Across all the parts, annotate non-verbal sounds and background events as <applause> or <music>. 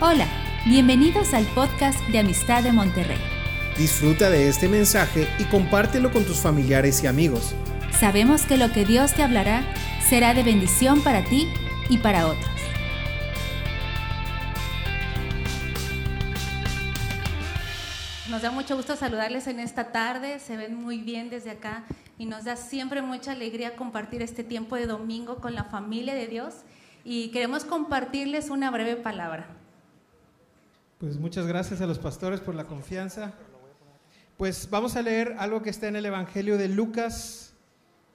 Hola, bienvenidos al podcast de Amistad de Monterrey. Disfruta de este mensaje y compártelo con tus familiares y amigos. Sabemos que lo que Dios te hablará será de bendición para ti y para otros. Nos da mucho gusto saludarles en esta tarde, se ven muy bien desde acá y nos da siempre mucha alegría compartir este tiempo de domingo con la familia de Dios y queremos compartirles una breve palabra. Pues muchas gracias a los pastores por la confianza. Pues vamos a leer algo que está en el Evangelio de Lucas,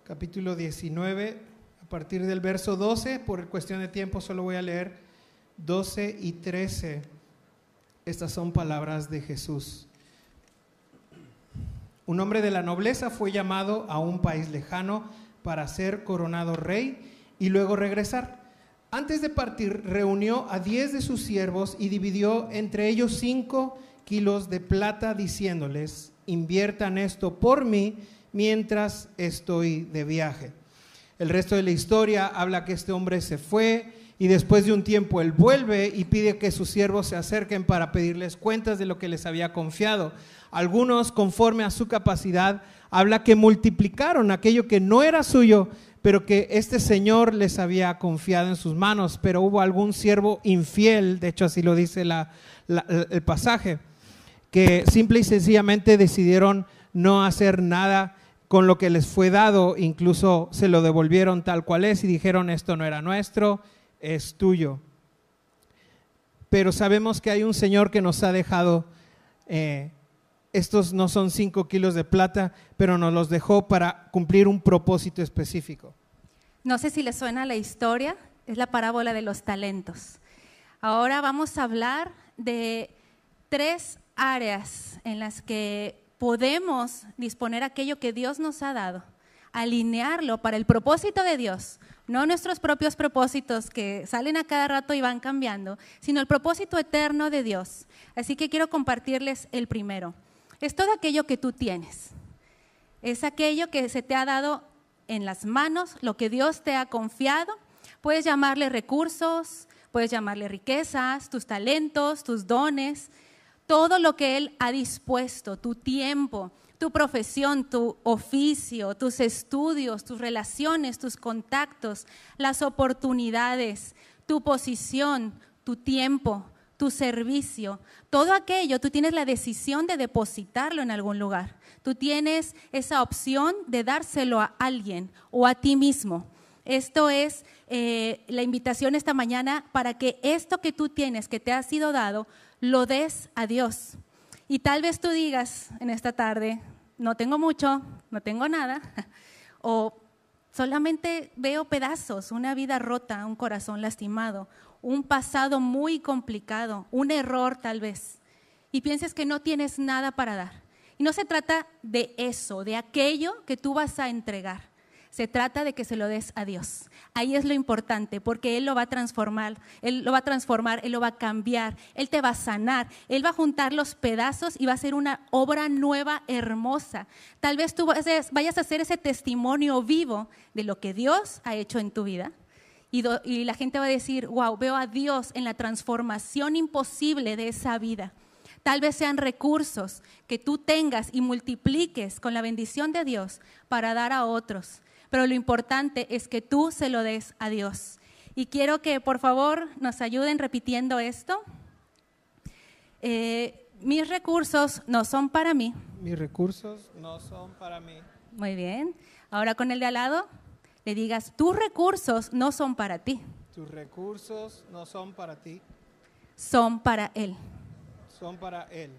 capítulo 19, a partir del verso 12. Por cuestión de tiempo solo voy a leer 12 y 13. Estas son palabras de Jesús. Un hombre de la nobleza fue llamado a un país lejano para ser coronado rey y luego regresar. Antes de partir, reunió a diez de sus siervos y dividió entre ellos cinco kilos de plata, diciéndoles, inviertan esto por mí mientras estoy de viaje. El resto de la historia habla que este hombre se fue y después de un tiempo él vuelve y pide que sus siervos se acerquen para pedirles cuentas de lo que les había confiado. Algunos, conforme a su capacidad, habla que multiplicaron aquello que no era suyo, pero que este Señor les había confiado en sus manos, pero hubo algún siervo infiel, de hecho así lo dice el pasaje, que simple y sencillamente decidieron no hacer nada con lo que les fue dado, incluso se lo devolvieron tal cual es y dijeron esto no era nuestro, es tuyo. Pero sabemos que hay un Señor que nos ha dejado eh, estos no son cinco kilos de plata, pero nos los dejó para cumplir un propósito específico. No sé si les suena la historia, es la parábola de los talentos. Ahora vamos a hablar de tres áreas en las que podemos disponer aquello que Dios nos ha dado, alinearlo para el propósito de Dios, no nuestros propios propósitos que salen a cada rato y van cambiando, sino el propósito eterno de Dios. Así que quiero compartirles el primero es todo aquello que tú tienes. Es aquello que se te ha dado en las manos, lo que Dios te ha confiado. Puedes llamarle recursos, puedes llamarle riquezas, tus talentos, tus dones, todo lo que Él ha dispuesto, tu tiempo, tu profesión, tu oficio, tus estudios, tus relaciones, tus contactos, las oportunidades, tu posición, tu tiempo, tu servicio, todo aquello, tú tienes la decisión de depositarlo en algún lugar. Tú tienes esa opción de dárselo a alguien o a ti mismo. Esto es eh, la invitación esta mañana para que esto que tú tienes, que te ha sido dado, lo des a Dios. Y tal vez tú digas en esta tarde, no tengo mucho, no tengo nada, <laughs> o solamente veo pedazos, una vida rota, un corazón lastimado, un pasado muy complicado, un error tal vez, y pienses que no tienes nada para dar. Y no se trata de eso, de aquello que tú vas a entregar. Se trata de que se lo des a Dios. Ahí es lo importante, porque Él lo va a transformar, Él lo va a transformar, Él lo va a cambiar, Él te va a sanar, Él va a juntar los pedazos y va a hacer una obra nueva, hermosa. Tal vez tú vayas a hacer ese testimonio vivo de lo que Dios ha hecho en tu vida y, la gente va a decir, wow, veo a Dios en la transformación imposible de esa vida. Tal vez sean recursos que tú tengas y multipliques con la bendición de Dios para dar a otros. Pero lo importante es que tú se lo des a Dios. Y quiero que por favor nos ayuden repitiendo esto. Eh, mis recursos no son para mí. Mis recursos no son para mí. Muy bien. Ahora con el de al lado le digas, tus recursos no son para ti. Tus recursos no son para ti. Son para Él. Son para Él.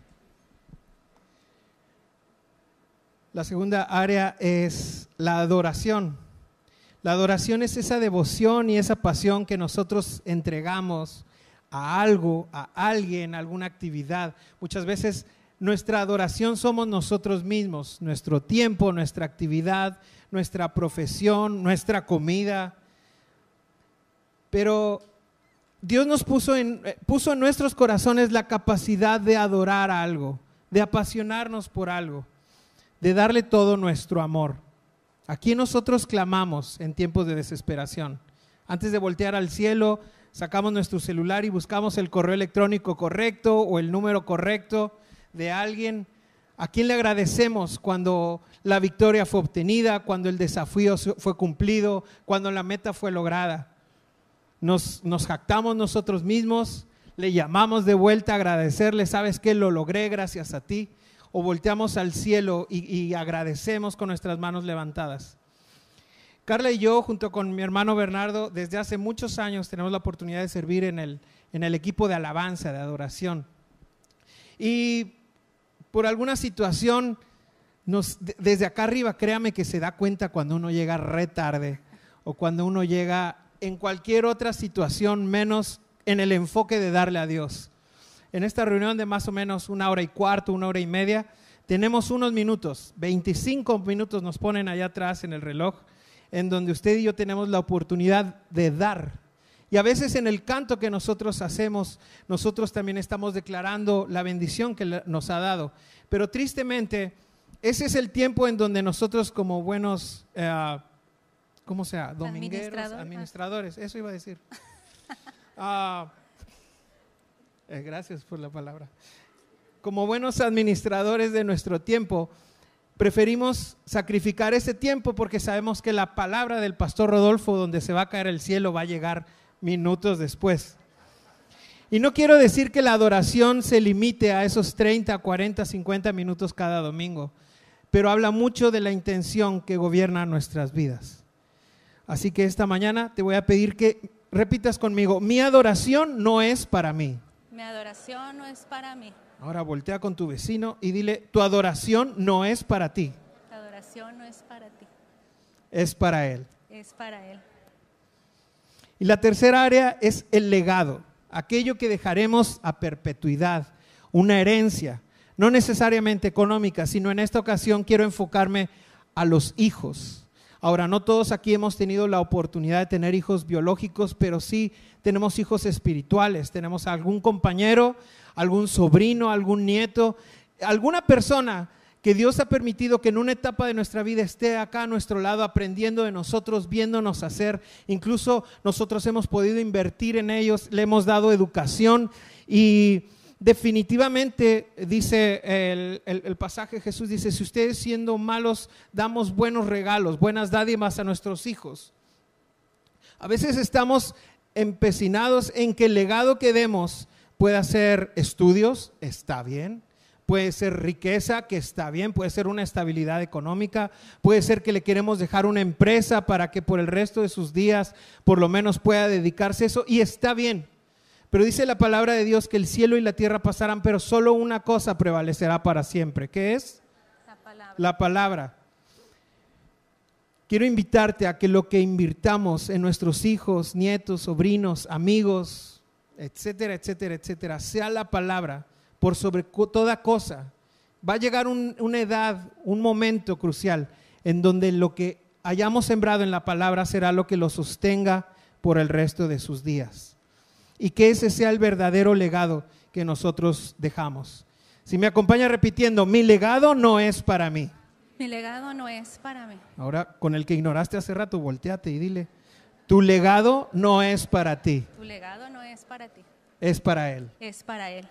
La segunda área es la adoración. La adoración es esa devoción y esa pasión que nosotros entregamos a algo, a alguien, a alguna actividad. Muchas veces nuestra adoración somos nosotros mismos, nuestro tiempo, nuestra actividad, nuestra profesión, nuestra comida. Pero Dios nos puso en, eh, puso en nuestros corazones la capacidad de adorar algo, de apasionarnos por algo, de darle todo nuestro amor. Aquí nosotros clamamos en tiempos de desesperación. Antes de voltear al cielo, sacamos nuestro celular y buscamos el correo electrónico correcto o el número correcto de alguien. ¿A quién le agradecemos cuando la victoria fue obtenida, cuando el desafío fue cumplido, cuando la meta fue lograda? Nos, nos jactamos nosotros mismos, le llamamos de vuelta a agradecerle, sabes que lo logré gracias a ti, o volteamos al cielo y, agradecemos con nuestras manos levantadas. Carla y yo, junto con mi hermano Bernardo, desde hace muchos años tenemos la oportunidad de servir en el, en el equipo de alabanza, de adoración. Y por alguna situación, desde acá arriba, créame que se da cuenta cuando uno llega re tarde o cuando uno llega en cualquier otra situación menos en el enfoque de darle a Dios. En esta reunión de más o menos una hora y cuarto, una hora y media, tenemos unos minutos, 25 minutos nos ponen allá atrás en el reloj en donde usted y yo tenemos la oportunidad de dar. Y a veces en el canto que nosotros hacemos, nosotros también estamos declarando la bendición que nos ha dado. Pero tristemente, ese es el tiempo en donde nosotros como buenos, eh, ¿cómo sea? Domingueros, administradores, eso iba a decir. <laughs> Ah, eh, gracias por la palabra. Como buenos administradores de nuestro tiempo, preferimos sacrificar ese tiempo porque sabemos que la palabra del pastor Rodolfo, donde se va a caer el cielo, va a llegar minutos después. Y no quiero decir que la adoración se limite a esos 30, 40, 50 minutos cada domingo, pero habla mucho de la intención que gobierna nuestras vidas. Así que esta mañana te voy a pedir que repitas conmigo, mi adoración no es para mí. Mi adoración no es para mí. Ahora voltea con tu vecino y dile, tu adoración no es para ti. Tu adoración no es para ti. Es para Él. Es para Él. Y la tercera área es el legado, aquello que dejaremos a perpetuidad, una herencia, no necesariamente económica, sino en esta ocasión quiero enfocarme a los hijos. Ahora, no todos aquí hemos tenido la oportunidad de tener hijos biológicos, pero sí tenemos hijos espirituales. Tenemos algún compañero, algún sobrino, algún nieto, alguna persona que Dios ha permitido que en una etapa de nuestra vida esté acá a nuestro lado aprendiendo de nosotros, viéndonos hacer. Incluso nosotros hemos podido invertir en ellos, le hemos dado educación y definitivamente dice el, pasaje Jesús dice, si ustedes siendo malos damos buenos regalos, buenas dádivas a nuestros hijos. A veces estamos empecinados en que el legado que demos pueda ser estudios, está bien. Puede ser riqueza, que está bien, puede ser una estabilidad económica, puede ser que le queremos dejar una empresa para que por el resto de sus días por lo menos pueda dedicarse a eso, y está bien. Pero dice la palabra de Dios que el cielo y la tierra pasarán, pero solo una cosa prevalecerá para siempre. ¿Qué es? La palabra. La palabra. Quiero invitarte a que lo que invirtamos en nuestros hijos, nietos, sobrinos, amigos, etcétera, etcétera, etcétera, sea la palabra por sobre toda cosa. Va a llegar una edad, un momento crucial en donde lo que hayamos sembrado en la palabra será lo que lo sostenga por el resto de sus días. Y que ese sea el verdadero legado que nosotros dejamos. Si me acompaña repitiendo, mi legado no es para mí. Mi legado no es para mí. Ahora, con el que ignoraste hace rato, volteate y dile, tu legado no es para ti. Tu legado no es para ti. Es para Él. Es para Él.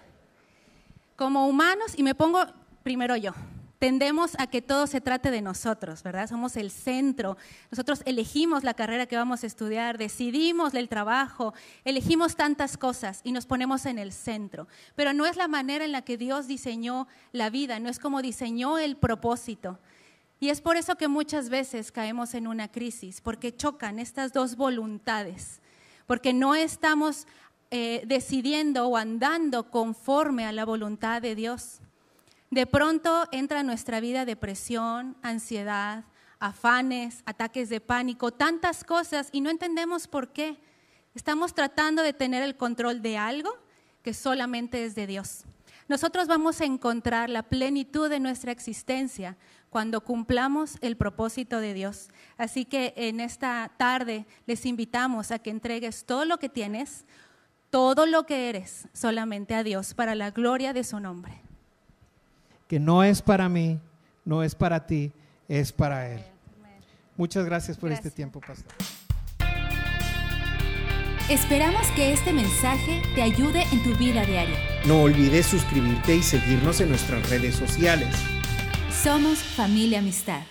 Como humanos, y me pongo primero yo, tendemos a que todo se trate de nosotros, ¿verdad? Somos el centro. Nosotros elegimos la carrera que vamos a estudiar, decidimos el trabajo, elegimos tantas cosas y nos ponemos en el centro. Pero no es la manera en la que Dios diseñó la vida, no es como diseñó el propósito. Y es por eso que muchas veces caemos en una crisis, porque chocan estas dos voluntades, porque no estamos eh, decidiendo o andando conforme a la voluntad de Dios. De pronto entra en nuestra vida depresión, ansiedad, afanes, ataques de pánico, tantas cosas y no entendemos por qué. Estamos tratando de tener el control de algo que solamente es de Dios. Nosotros vamos a encontrar la plenitud de nuestra existencia cuando cumplamos el propósito de Dios. Así que en esta tarde les invitamos a que entregues todo lo que tienes, todo lo que eres, solamente a Dios, para la gloria de su nombre. Que no es para mí, no es para ti, es para Él. Muchas gracias por este tiempo, pastor. Esperamos que este mensaje te ayude en tu vida diaria. No olvides suscribirte y seguirnos en nuestras redes sociales. Somos familia amistad.